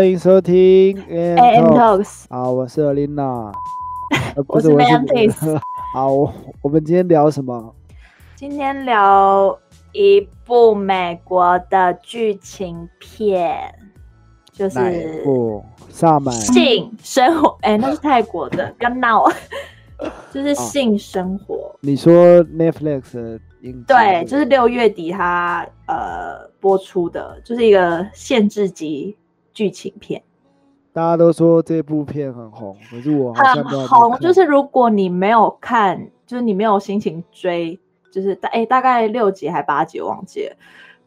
欢迎收听 AM AM Talk。Talks，好，我是 不我是 Mantis。好，我我们今天聊什么？今天聊一部美国的剧情片，就是部？萨满。性生活。哎、那是泰国的，不要闹。就是哦性生活，你说 Netflix 对，就是六月底它呃播出的，就是一个限制级剧情片，大家都说这部片很红，可是我很红。就是如果你没有看，就是你没有心情追，就是大哎、大概六集还八集忘记了，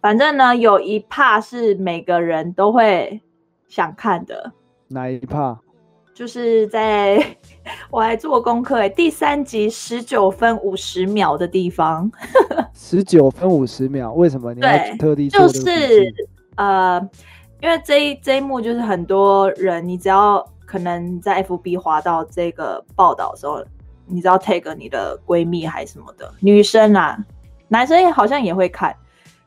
反正呢有一 part 是每个人都会想看的，哪一 part？就是在我还做功课哎，第三集十九分五十秒的地方，十九分五十秒，为什么？你要特地做就是呃，因为这一这一幕就是很多人，你只要可能在 FB 滑到这个报道的时候，你只要 take 你的闺蜜还是什么的女生啊，男生也好像也会看。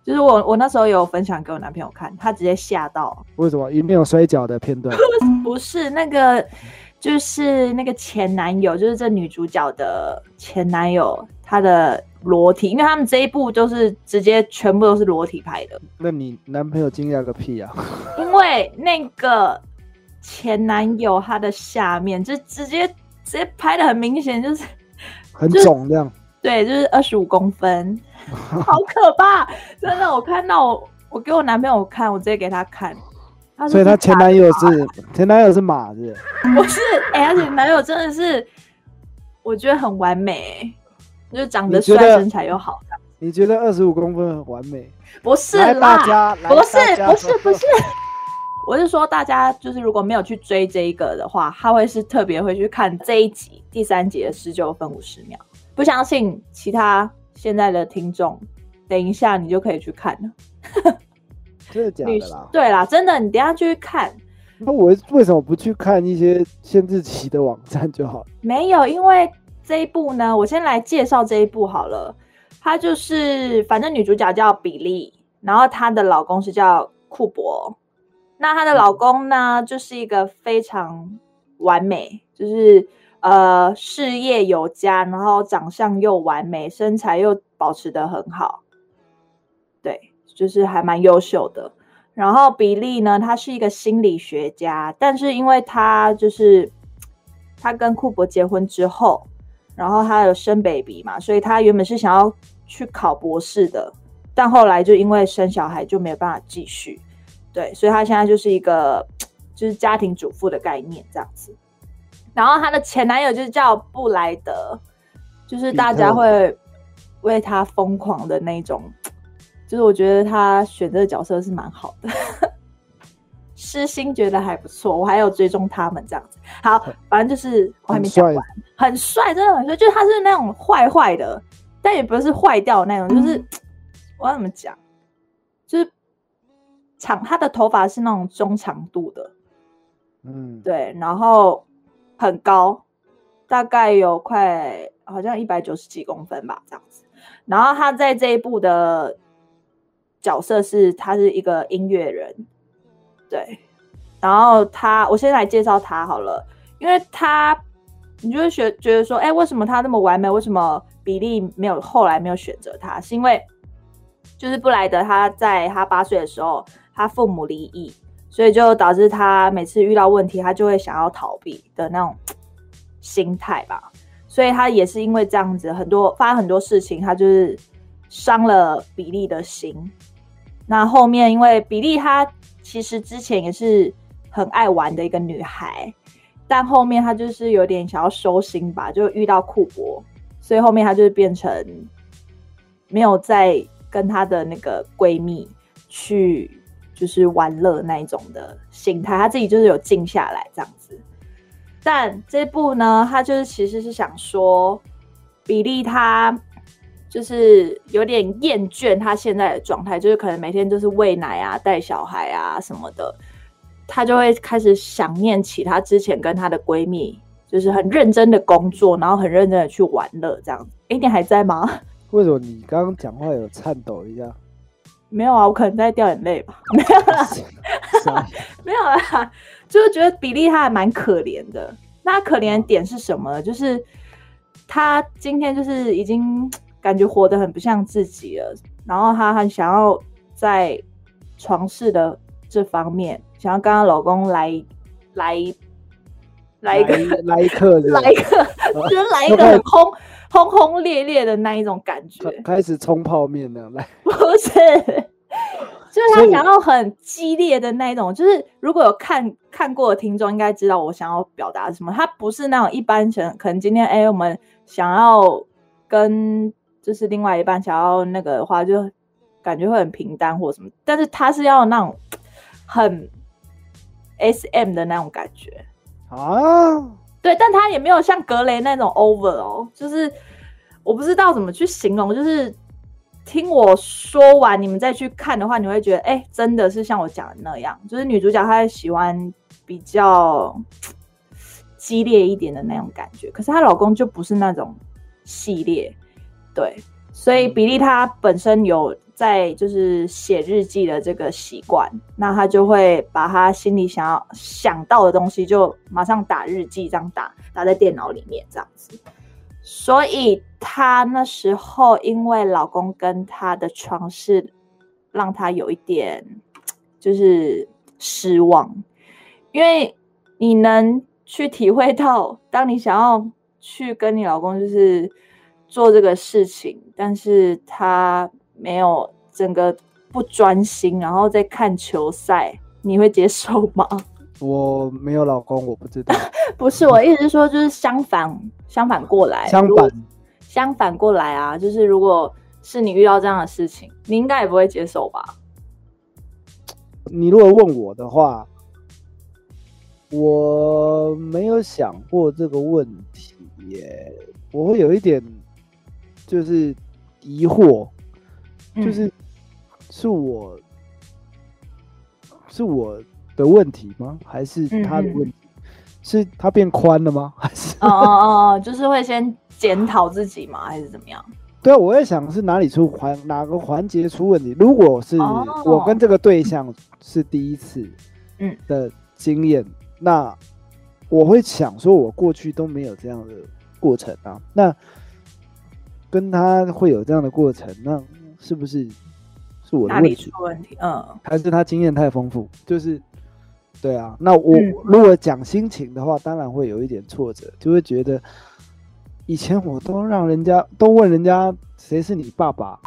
就是我我那时候有分享给我男朋友看，他直接吓到，为什么一面有摔跤的片段？不是那个，就是那个前男友，就是这女主角的前男友，他的裸体，因为他们这一部就是直接全部都是裸体拍的，那你男朋友惊讶个屁啊！因为那个前男友他的下面就直接直接拍的很明显，就是很肿这样。对，就是二十五公分，好可怕！真的，我看到我我给我男朋友看，我直接给他看，他所以他前男友是前男友是马子，不是，哎、而且男友真的是，我觉得很完美、就是长得帅，得身材又好。你觉得二十五公分很完美？不是啦，不是不是不是，我是说大家就是如果没有去追这一个的话，他会是特别会去看这一集第三集的十九分五十秒。不相信其他现在的听众，等一下你就可以去看了。真的假的 啦？对啦，真的，你等一下就去看。那我为什么不去看一些限制级的网站就好了？没有，因为这一部呢，我先来介绍这一部好了。她就是，反正女主角叫比利，然后她的老公是叫库珀。那她的老公呢，就是一个非常完美，就是呃事业有加，然后长相又完美，身材又保持得很好，对，就是还蛮优秀的。然后比利呢，他是一个心理学家，但是因为他就是他跟库珀结婚之后，然后他有生 baby 嘛，所以他原本是想要去考博士的，但后来就因为生小孩就没有办法继续，对，所以他现在就是一个 就是家庭主妇的概念这样子。然后她的前男友就是叫布莱德，就是大家会为他疯狂的那种，就是我觉得他选这个角色是蛮好的。诗心觉得还不错，我还有追踪他们这样子。好，反正就是我还没讲完，很帅，真的很帅，就是他是那种坏坏的，但也不是坏掉的那种，就是 我要怎么讲，就是长他的头发是那种中长度的，嗯，对，然后很高，大概有快好像一百九十几公分吧，这样子。然后他在这一部的角色是，他是一个音乐人，对。然后他，我先来介绍他好了，因为他，你就会觉觉得说，哎，为什么他那么完美？为什么比利没有后来没有选择他？是因为就是布莱德他在他八岁的时候，他父母离异，所以就导致他每次遇到问题，他就会想要逃避的那种心态吧。所以他也是因为这样子，很多发生很多事情，他就是伤了比利的心。那后面因为比利他其实之前也是很爱玩的一个女孩，但后面她就是有点想要收心吧，就遇到库珀，所以后面她就是变成没有再跟她的那个闺蜜去就是玩乐那一种的心态，她自己就是有静下来这样子。但这部呢，她就是其实是想说，比利他就是有点厌倦他现在的状态，就是可能每天就是喂奶啊、带小孩啊什么的，她就会开始想念起她之前跟她的闺蜜，就是很认真的工作，然后很认真的去玩乐这样子。哎，你还在吗？为什么你刚刚讲话有颤抖一下？没有啊，我可能在掉眼泪吧，没有啦，没有啦，就是觉得比利他还蛮可怜的。那可怜的点是什么呢？就是他今天就是已经感觉活得很不像自己了，然后她很想要在床事的这方面，想要跟她老公来来来一个来一刻的，来一个，就是来一个很轰轰轰烈烈的那一种感觉，开始冲泡面那样来，不是，就是他想要很激烈的那一种，就是如果有看看过的听众应该知道我想要表达什么。他不是那种一般人，可能今天哎、我们想要跟就是另外一半想要那个的话，就感觉会很平淡或什么，但是他是要那种很 S M 的那种感觉。啊，对，但他也没有像格雷那种 over 哦，就是我不知道怎么去形容，就是听我说完，你们再去看的话，你会觉得，哎、真的是像我讲的那样，就是女主角她喜欢比较激烈一点的那种感觉，可是她老公就不是那种系列，对，所以比利他本身有在就是写日记的这个习惯，那他就会把他心里想要想到的东西就马上打日记，这样打打在电脑里面这样子。所以他那时候因为老公跟他的床事，让他有一点就是失望，因为你能去体会到，当你想要去跟你老公就是做这个事情，但是他没有整个不专心，然后在看球赛，你会接受吗？我没有老公，我不知道。不是，我意思是说，就是相反，相反过来，相反，相反过来啊，就是如果是你遇到这样的事情，你应该也不会接受吧？你如果问我的话，我没有想过这个问题耶，我会有一点就是疑惑，嗯就是是我是我的问题吗？还是他的问题？是他变宽了吗？还是哦哦就是会先检讨自己吗？还是怎么样？对啊，我在想是哪里出环哪个环节出问题。如果是哦我跟这个对象是第一次，嗯的经验，那我会想说，我过去都没有这样的过程啊。那跟他会有这样的过程，那是不是是我的哪里问题出？问题？嗯还是他经验太丰富？就是对啊，那我、嗯如果讲心情的话，当然会有一点挫折，就会觉得以前我都让人家都问人家谁是你爸爸，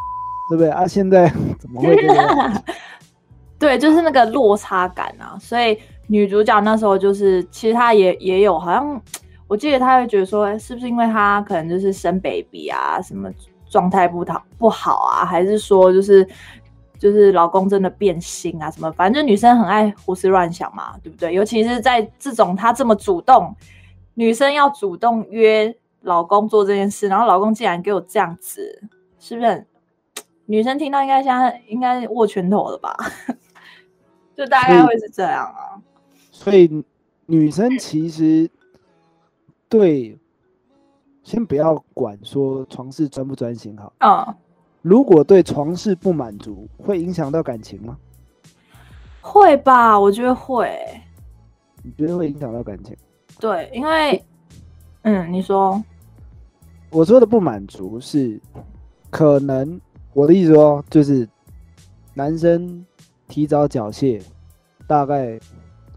对不对啊？现在怎么会这样？对，就是那个落差感啊。所以女主角那时候就是，其实她也也有，好像我记得他会觉得说，哎是不是因为他可能就是生 baby 啊，什么状态不好不好啊，还是说就是就是老公真的变心啊什么？反正就女生很爱胡思乱想嘛，对不对？尤其是在这种她这么主动，女生要主动约老公做这件事，然后老公竟然给我这样子，是不是很？女生听到应该现在应该握拳头了吧？就大概会是这样啊。所以女生其实对，先不要管说床事专不专心好，嗯，如果对床事不满足，会影响到感情吗？会吧？我觉得会。你觉得会影响到感情？对，因为嗯，你说我说的不满足是可能我的意思说，就是男生提早缴械，大概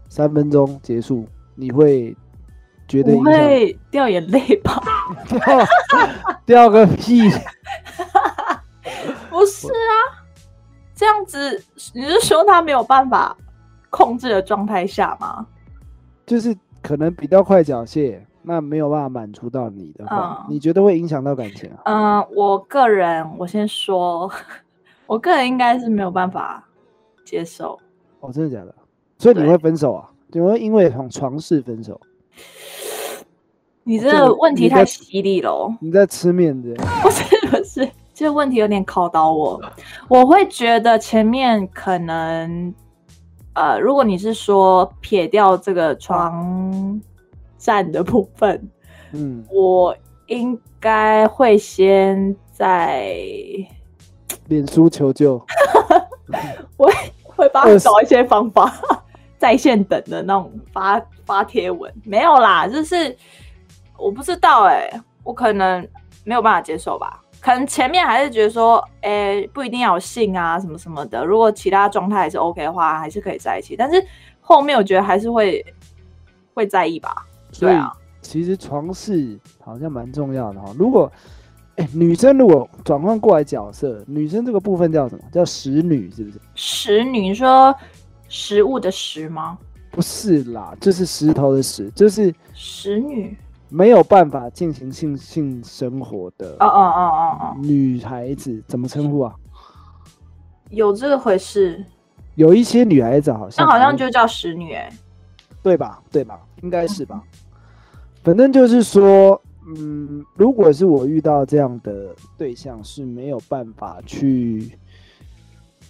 三分钟结束，你会觉得我影响会掉眼泪吧？掉 掉个屁？不是啊，这样子你是说他没有办法控制的状态下吗？就是可能比较快缴械，那没有办法满足到你的话，嗯你觉得会影响到感情啊？嗯、我个人我先说，我个人应该是没有办法接受。哦，真的假的？所以你对会分手啊？你会因为床床事分手？你这这个个问题太犀利了哦。你在吃面子？不是不是，这个问题有点考倒我。我会觉得前面可能，呃，如果你是说撇掉这个床站的部分，嗯，我应该会先在脸书求救。我会会帮你找一些方法，在线等的那种发发贴文，没有啦，就是我不知道哎、我可能没有办法接受吧。可能前面还是觉得说，哎、不一定要有性啊，什么什么的。如果其他状态还是 OK 的话，还是可以在一起。但是后面我觉得还是会会在意吧。对啊，其实床事好像蛮重要的哈。如果哎、女生如果转换过来角色，女生这个部分叫什么？叫食女是不是？食女，你说食物的食吗？不是啦，就是石头的石，就是食女？没有办法进行性性生活的哦哦哦哦哦，女孩子怎么称呼啊？有这个回事。有一些女孩子好像那好像就叫使女哎、对吧？对吧？应该是吧。反正就是说，嗯，如果是我遇到这样的对象是没有办法去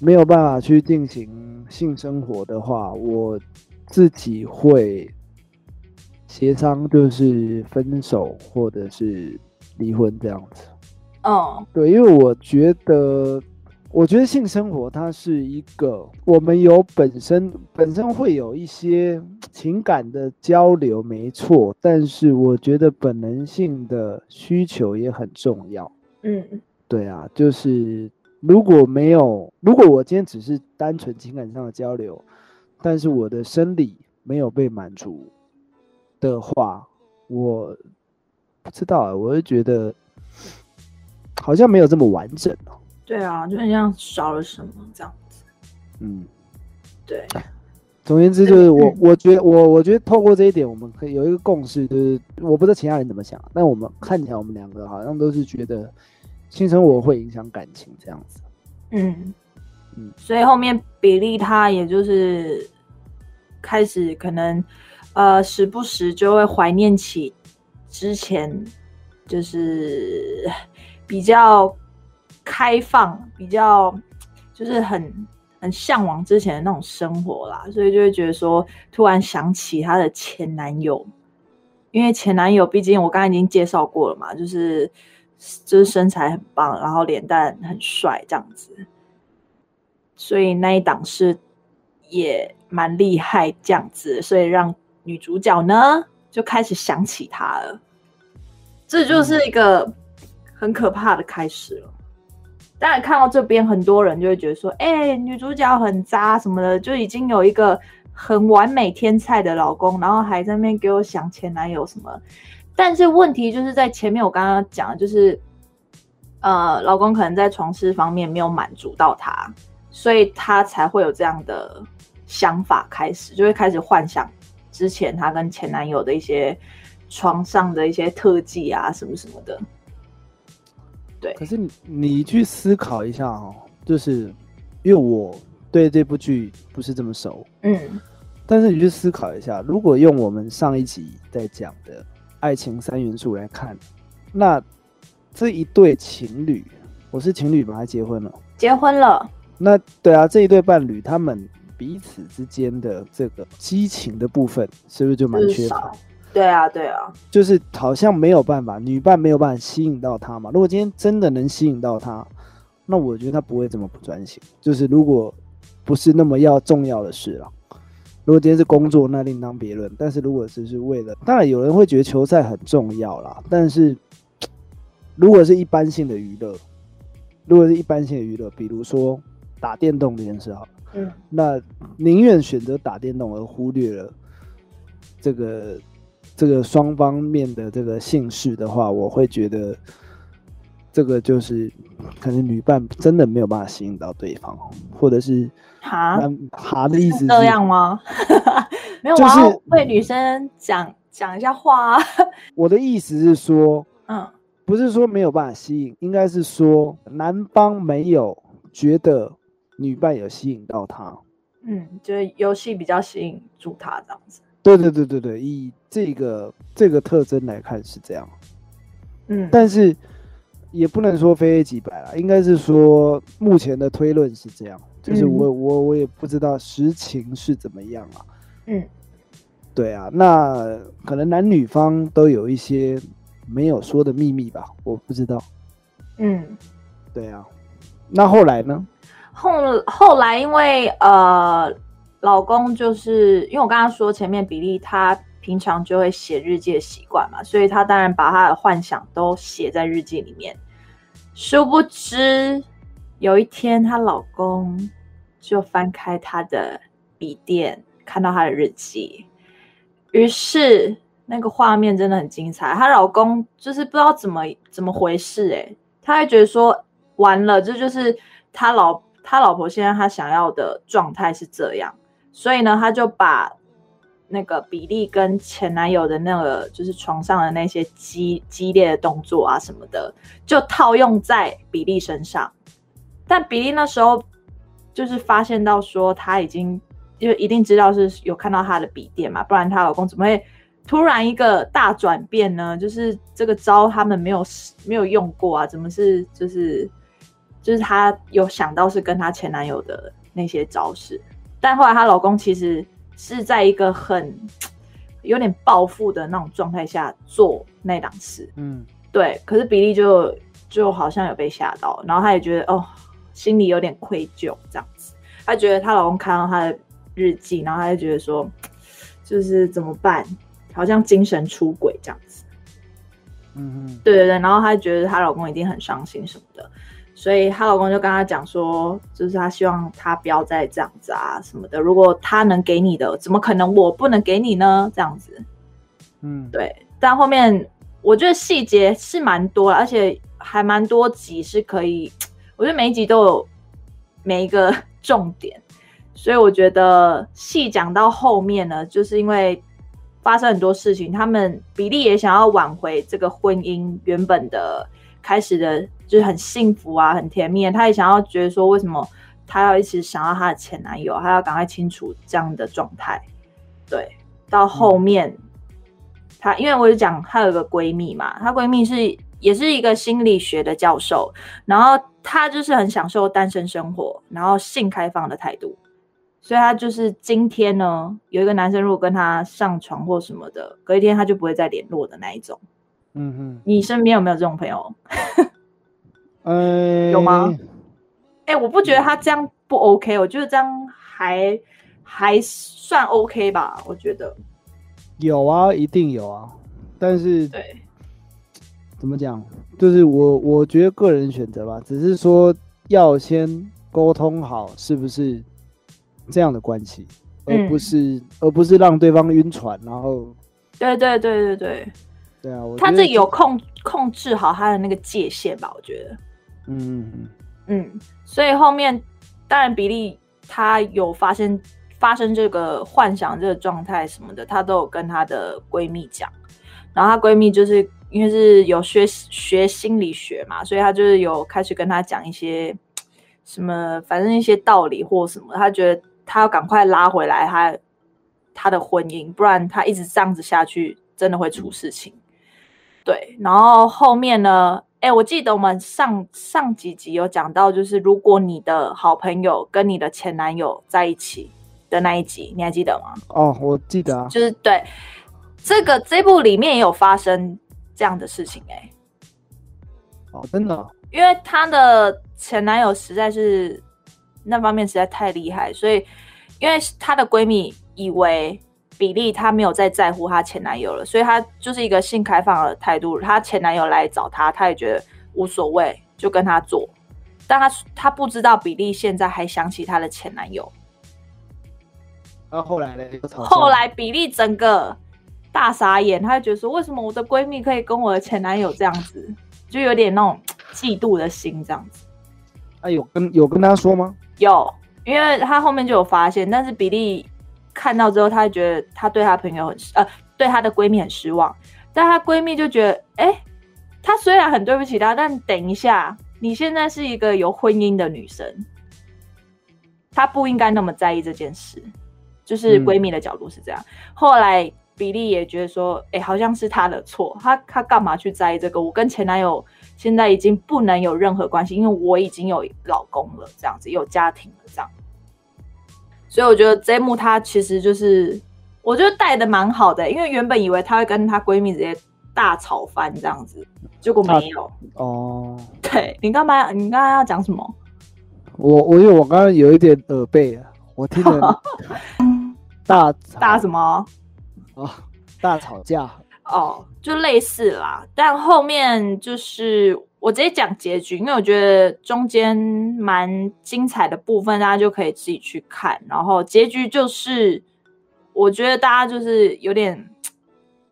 没有办法去进行性生活的话，我自己会协商，就是分手或者是离婚这样子。哦对，因为我觉得，我觉得性生活它是一个我们有本身本身会有一些情感的交流，没错，但是我觉得本能性的需求也很重要。嗯对啊，就是如果没有，如果我今天只是单纯情感上的交流，但是我的生理没有被满足的话，我不知道啊，我就觉得好像没有这么完整哦。对啊，就很像少了什么这样子。嗯，对，总而言之，就是我嗯，我觉得我我觉得透过这一点，我们可以有一个共识，就是我不知道其他人怎么想，但我们看起来我们两个好像都是觉得性生活会影响感情这样子。嗯嗯所以后面比利他也就是开始可能呃时不时就会怀念起之前就是比较开放、比较就是很很向往之前的那种生活啦，所以就会觉得说突然想起她的前男友，因为前男友毕竟我刚才已经介绍过了嘛，就是就是身材很棒，然后脸蛋很帅这样子，所以那一档是也蛮厉害这样子，所以让女主角呢就开始想起他了，这就是一个很可怕的开始了。当然，看到这边，很多人就会觉得说：“哎、女主角很渣什么的，就已经有一个很完美天菜的老公，然后还在那边给我想前男友什么。”但是问题就是在前面我刚刚讲的，就是呃，老公可能在床事方面没有满足到她，所以她才会有这样的想法开始，就会开始幻想之前她跟前男友的一些床上的一些特技啊，什么什么的。对可是你你去思考一下哦，就是因为我对这部剧不是这么熟，嗯但是你去思考一下，如果用我们上一集在讲的爱情三元素来看，那这一对情侣，我是情侣吧，还结婚了？结婚了，那对啊，这一对伴侣他们彼此之间的这个激情的部分，是不是就蛮缺乏少？。对啊，对啊，就是好像没有办法，女伴没有办法吸引到他嘛。如果今天真的能吸引到他，那我觉得他不会这么不专心。就是如果不是那么要重要的事了，如果今天是工作，那另当别论。但是如果只是为了，当然有人会觉得球赛很重要啦，但是如果是一般性的娱乐，如果是一般性的娱乐，比如说打电动这件事好了。嗯那宁愿选择打电动而忽略了这个这个双方面的这个姓氏的话，我会觉得这个就是可能女伴真的没有办法吸引到对方，或者是哈，那哈的意思是这样吗？没有，就是我要为女生讲讲一下话啊。我的意思是说，嗯不是说没有办法吸引，应该是说男方没有觉得女伴有吸引到他。嗯，就是游戏比较吸引住他这样子。对对对对对，以这个这个特征来看是这样。嗯，但是也不能说非黑即白啦，应该是说目前的推论是这样，就是嗯我、我我也不知道实情是怎么样啊。嗯对啊，那可能男女方都有一些没有说的秘密吧，我不知道。嗯，对啊，那后来呢？后后来因为呃，老公就是因为我刚刚说前面比利他平常就会写日记的习惯嘛，所以他当然把他的幻想都写在日记里面。殊不知有一天，她老公就翻开她的笔电，看到她的日记，于是那个画面真的很精彩。她老公就是不知道怎么怎么回事，诶，他会觉得说完了，这就是他老他老婆现在他想要的状态是这样，所以呢，他就把那个比利跟前男友的那个就是床上的那些激激烈的动作啊什么的，就套用在比利身上。但比利那时候就是发现到说他已经就一定知道是有看到他的笔电嘛，不然她老公怎么会突然一个大转变呢？就是这个招他们没有没有用过啊，怎么是就是就是她有想到是跟她前男友的那些招式，但后来她老公其实是在一个很有点暴富的那种状态下做那档事，嗯，对，可是比利就就好像有被吓到，然后她也觉得哦。心里有点愧疚，这样子，她觉得她老公看到她的日记，然后她就觉得说，就是怎么办，好像精神出轨这样子。嗯嗯，对对对，然后她觉得她老公一定很伤心什么的，所以她老公就跟她讲说，就是她希望她不要再这样子啊什么的。如果他能给你的，怎么可能我不能给你呢？这样子，嗯，对。但后面我觉得细节是蛮多，而且还蛮多集是可以。我觉得每一集都有每一个 重点，所以我觉得细讲到后面呢，就是因为发生很多事情，他们比利也想要挽回这个婚姻原本的开始的，就是很幸福啊，很甜蜜。她也想要觉得说，为什么她要一直想要她的前男友，她要赶快清楚这样的状态。对，到后面她因为我就讲她有个闺蜜嘛，她闺蜜是。也是一个心理学的教授，然后她就是很享受单身生活，然后性开放的态度，所以他就是今天呢，有一个男生如果跟他上床或什么的，隔一天他就不会再联络的那一种。嗯哼，你身边有没有这种朋友？呃，有吗？哎，我不觉得他这样不 OK，我觉得这样还还算 OK 吧，我觉得有啊，一定有啊，但是对。怎么讲？就是我，我觉得个人选择吧，只是说要先沟通好是不是这样的关系，而不是而不是让对方晕船，然后。对对对对对。对啊，他自己有控控制好他的那个界限吧，我觉得。嗯嗯嗯。嗯，所以后面当然比利他有发生发生这个幻想这个状态什么的，她都有跟她的闺蜜讲，然后她闺蜜就是。因为是有学学心理学嘛，所以她就是有开始跟他讲一些什么，反正一些道理或什么。她觉得她要赶快拉回来他他的婚姻，不然他一直这样子下去，真的会出事情。对，然后后面呢？哎，我记得我们上上几集有讲到，就是如果你的好朋友跟你的前男友在一起的那一集，你还记得吗？哦，我记得啊，就是对这个这部里面也有发生。这样的事情哎，哦，真的，因为她的前男友实在是那方面实在太厉害，所以因为她的闺蜜以为比利她没有再在乎她前男友了，所以她就是一个性开放的态度。她前男友来找她，她也觉得无所谓，就跟他做。但她她不知道比利现在还想起她的前男友。那后来呢？后来比利整个。大傻眼，她就觉得说，为什么我的闺蜜可以跟我的前男友这样子，就有点那种嫉妒的心这样子。啊，有跟有跟他说吗？有，因为她后面就有发现，但是比利看到之后，她觉得她对她朋友很呃，对她的闺蜜很失望。但她闺蜜就觉得，哎，她虽然很对不起她，但等一下，你现在是一个有婚姻的女生，她不应该那么在意这件事。就是闺蜜的角度是这样。后来。比利也觉得说，哎，好像是她的错，她她干嘛去在意这个？我跟前男友现在已经不能有任何关系，因为我已经有老公了，这样子有家庭了，这样。所以我觉得这一幕她其实就是，我觉得带的蛮好的，因为原本以为她会跟她闺蜜直接大吵翻这样子，结果没有。哦，对你干嘛？你刚刚要讲什么？我我因为我刚刚有一点耳背啊，我听了 大大什么？啊大吵架，哦，就类似啦，但后面就是我直接讲结局，因为我觉得中间蛮精彩的部分，大家就可以自己去看。然后结局就是，我觉得大家就是有点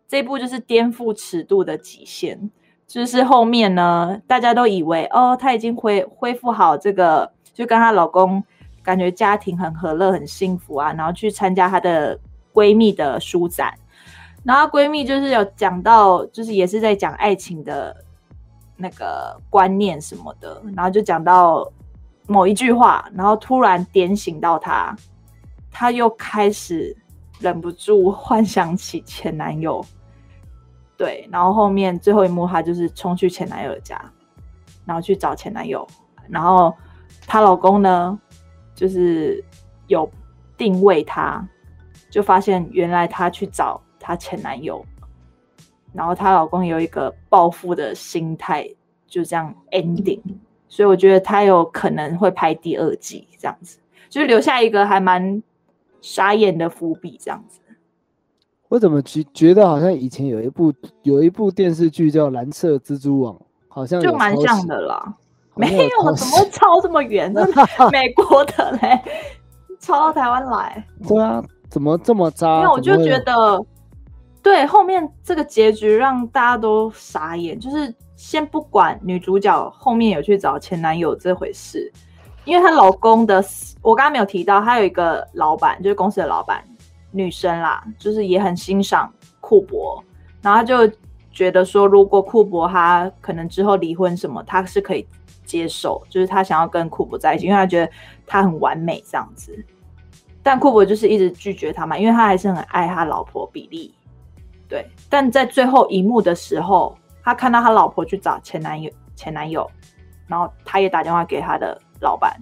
这一部就是颠覆尺度的极限，就是后面呢，大家都以为哦，她已经恢恢复好这个，就跟她老公感觉家庭很和乐、很幸福啊，然后去参加她的闺蜜的书展。然后闺蜜就是有讲到，就是也是在讲爱情的那个观念什么的，然后就讲到某一句话，然后突然点醒到她，她又开始忍不住幻想起前男友，对，然后后面最后一幕，她就是冲去前男友家，然后去找前男友，然后她老公呢，就是有定位她，就发现原来她去找她前男友，然后她老公有一个报复的心态，就这样 ending。所以我觉得她有可能会拍第二季，这样子，就是留下一个还蛮傻眼的伏笔，这样子。我怎么觉觉得好像以前有一部有一部电视剧叫《蓝色蜘蛛网》，好像就蛮像的啦。没有，怎么会抄这么远？的美国的嘞，抄到台湾来。对啊，怎么这么渣？因为我就觉得，对后面这个结局让大家都傻眼。就是先不管女主角后面有去找前男友这回事，因为她老公的，我刚刚没有提到，她有一个老板，就是公司的老板，女生啦，就是也很欣赏库珀，然后她就觉得说，如果库珀他可能之后离婚什么，他是可以接受，就是他想要跟库珀在一起，因为他觉得他很完美这样子。但库珀就是一直拒绝他嘛，因为他还是很爱他老婆比利。对，但在最后一幕的时候，他看到他老婆去找前男友，前男友，然后他也打电话给他的老板，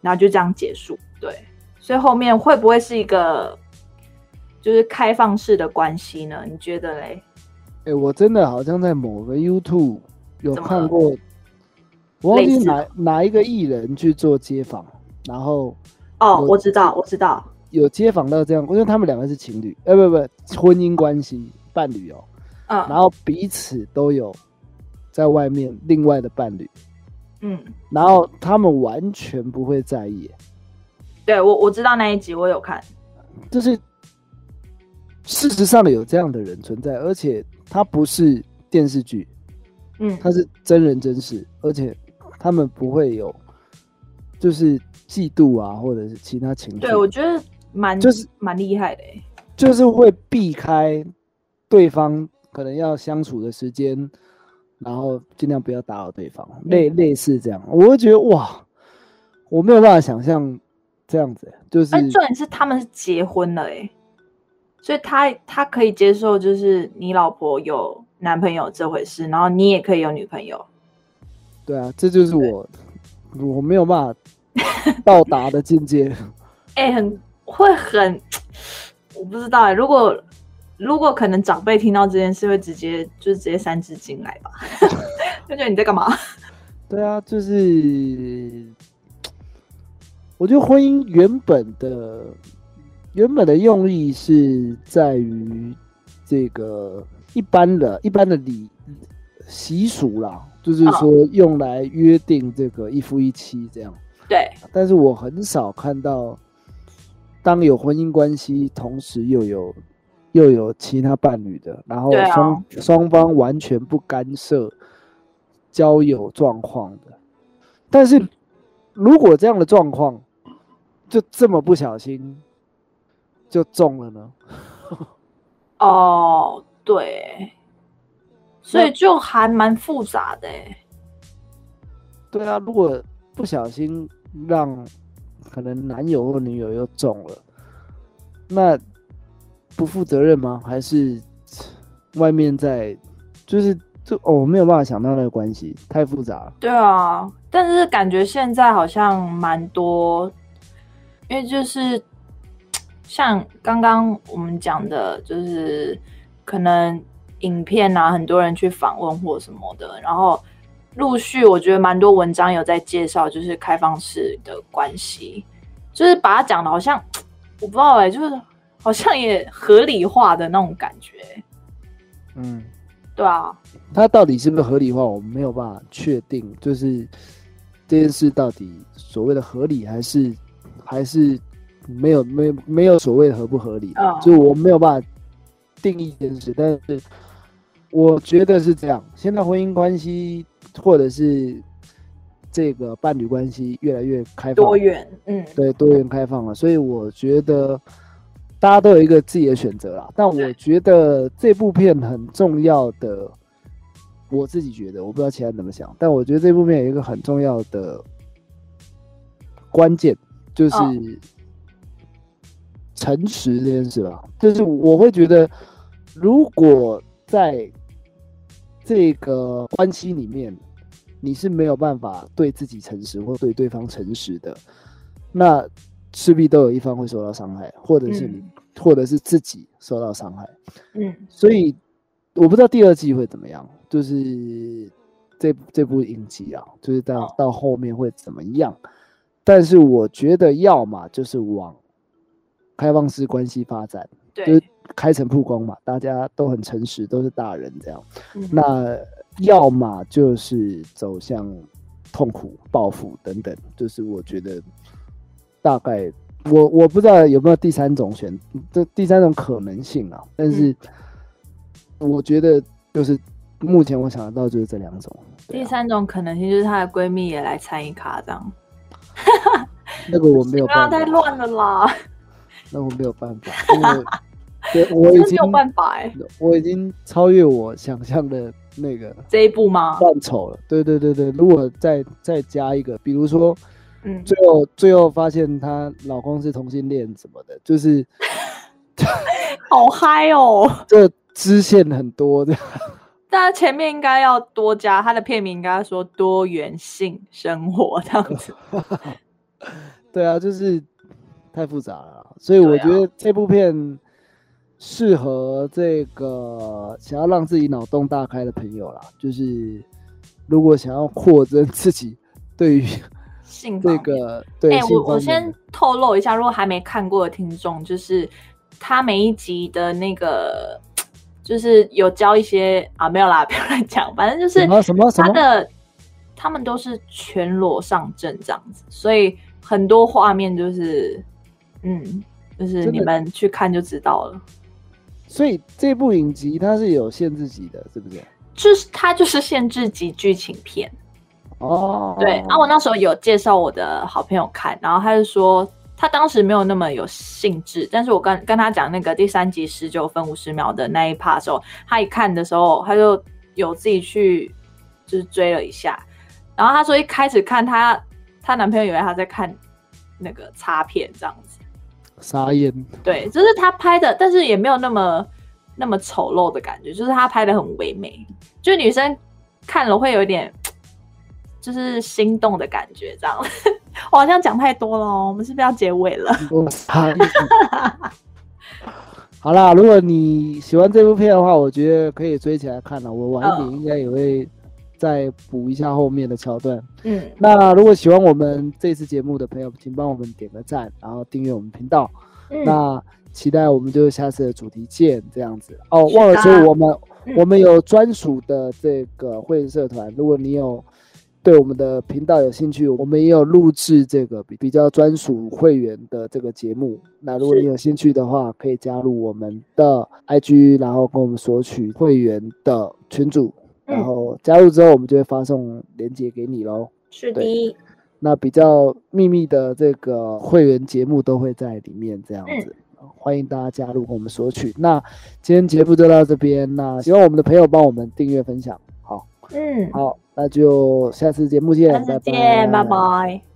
然后就这样结束。对，所以后面会不会是一个就是开放式的关系呢？你觉得嘞？哎、我真的好像在某个 YouTube 有看过，我忘记哪哪一个艺人去做街访，然后哦，我我知道，我知道，有街访到这样，因为他们两个是情侣，哎、不不，婚姻关系伴侣哦，嗯。然后彼此都有在外面另外的伴侣，嗯，然后他们完全不会在意，对我我知道那一集，我有看，就是事实上有这样的人存在，而且他不是电视剧，嗯，他是真人真事，而且他们不会有就是嫉妒啊，或者是其他情绪，对我觉得蛮就是蛮厉害的欸，就是会避开对方可能要相处的时间，然后尽量不要打扰对方，类类似这样，我会觉得哇，我没有办法想象这样子，就是但重点是他们是结婚了哎，所以他他可以接受就是你老婆有男朋友这回事，然后你也可以有女朋友，对啊，这就是我我没有办法到达的境界。哎、很会很，我不知道哎、如果如果可能长辈听到这件事，会直接就是直接三字经来吧，就觉得你在干嘛？对啊，就是我觉得婚姻原本的原本的用意是在于这个一般的一般的礼习俗啦，就是说用来约定这个一夫一妻这样。对，但是我很少看到，当有婚姻关系，同时又有又有其他伴侣的，然后双、双方完全不干涉交友状况的。但是如果这样的状况就这么不小心就中了呢？哦，对，所以就还蛮复杂的哎。对啊，如果不小心让可能男友或女友又中了，那不负责任吗？还是外面在就是这哦，我没有办法想到那个关系，太复杂了。对啊，但是感觉现在好像蛮多，因为就是像刚刚我们讲的，就是可能影片啊，很多人去访问或什么的，然后陆续我觉得蛮多文章有在介绍，就是开放式的关系，就是把它讲的好像 我不知道哎、就是好像也合理化的那种感觉。嗯，对啊，它到底是不是合理化，我们没有办法确定。就是这件事到底所谓的合理，还是还是没有没有没有所谓的合不合理就我没有办法定义这件事。但是我觉得是这样，现在婚姻关系或者是这个伴侣关系越来越开放，多元，嗯，对多元开放了，所以我觉得大家都有一个自己的选择啦。但我觉得这部片很重要的，我自己觉得，我不知道其他人怎么想，但我觉得这部片有一个很重要的关键，就是嗯诚实这件事吧。就是我会觉得，如果在这个关系里面，你是没有办法对自己诚实或对对方诚实的，那势必都有一方会受到伤害，或者是你，嗯或者是自己受到伤害。嗯，所以我不知道第二季会怎么样，就是这这部影集啊，就是到哦到后面会怎么样。但是我觉得，要么就是往开放式关系发展，就是，开诚布公嘛，大家都很诚实，都是大人这样。嗯那要么就是走向痛苦、报复等等，就是我觉得大概我我不知道有没有第三种选，这第三种可能性啊，但是我觉得就是目前我想得到就是这两种。啊。第三种可能性就是她的闺蜜也来参与卡这样，那个我没有不要办法，太乱了啦，那我没有办法，因为对 我已经没有办法哎、我已经超越我想象的那个这一步吗？范畴了。对对对对，如果再再加一个，比如说。嗯，最后最后发现她老公是同性恋什么的，就是 好嗨哦！这支线很多的。大家前面应该要多加，他的片名应该说多元性生活这样子。对啊，就是太复杂了，所以我觉得这部片适合这个想要让自己脑洞大开的朋友啦，就是如果想要扩增自己对于 这性方面。个对哎、性我我先透露一下，如果还没看过的听众，就是他每一集的那个，就是有教一些啊，没有啦，不要乱讲，反正就是什么什么他的他们都是全裸上阵这样子，所以很多画面就是，嗯，就是你们去看就知道了。所以这部影集它是有限制级的，是不是？就是它就是限制级剧情片，哦，对，啊，我那时候有介绍我的好朋友看，然后他就说他当时没有那么有兴致，但是我跟跟他讲那个第三集十九分五十秒的那一 part 的时候，他一看的时候，他就有自己去就是追了一下，然后他说一开始看他她男朋友以为他在看那个插片这样子，傻眼。对，就是他拍的，但是也没有那么那么丑陋的感觉，就是他拍的很唯美，就女生看了会有一点 就是心动的感觉，这样。我好像讲太多了哦，我们是不是要结尾了？好啦，如果你喜欢这部片的话，我觉得可以追起来看了。我晚一点嗯应该也会再补一下后面的桥段。嗯，那如果喜欢我们这次节目的朋友，请帮我们点个赞，然后订阅我们频道。嗯那期待我们就下次的主题见，这样子。哦，忘了说的我们嗯我们有专属的这个会员社团，如果你有对我们的频道有兴趣，我们也有录制这个比比较专属会员的这个节目。那如果你有兴趣的话，可以加入我们的 IG，然后跟我们索取会员的群组，然嗯后加入之后，我们就会发送链接给你喽。是的，那比较秘密的这个会员节目都会在里面，这样子。欢迎大家加入跟我们索取。那今天节目就到这边，那希望我们的朋友帮我们订阅分享。好，嗯，好，那就下次节目见，下次见，拜拜。